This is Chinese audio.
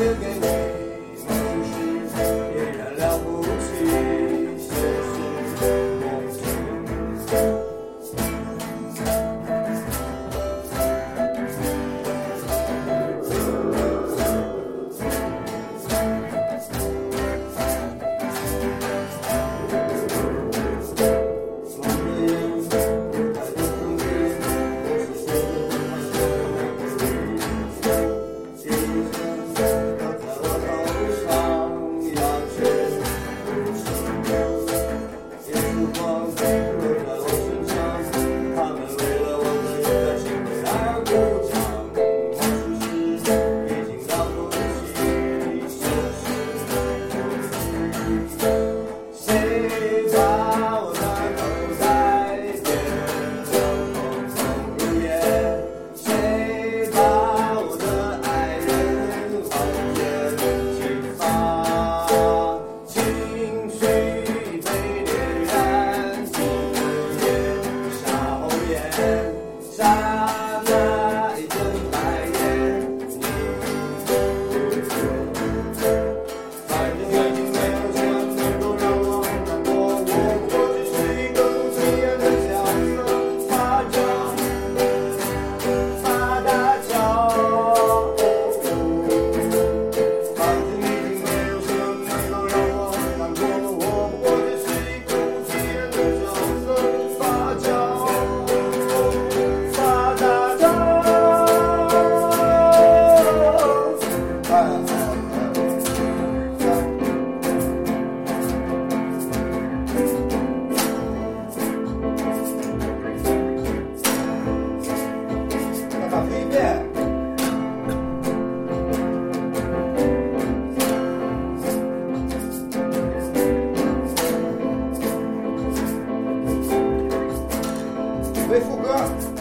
will get 为副歌。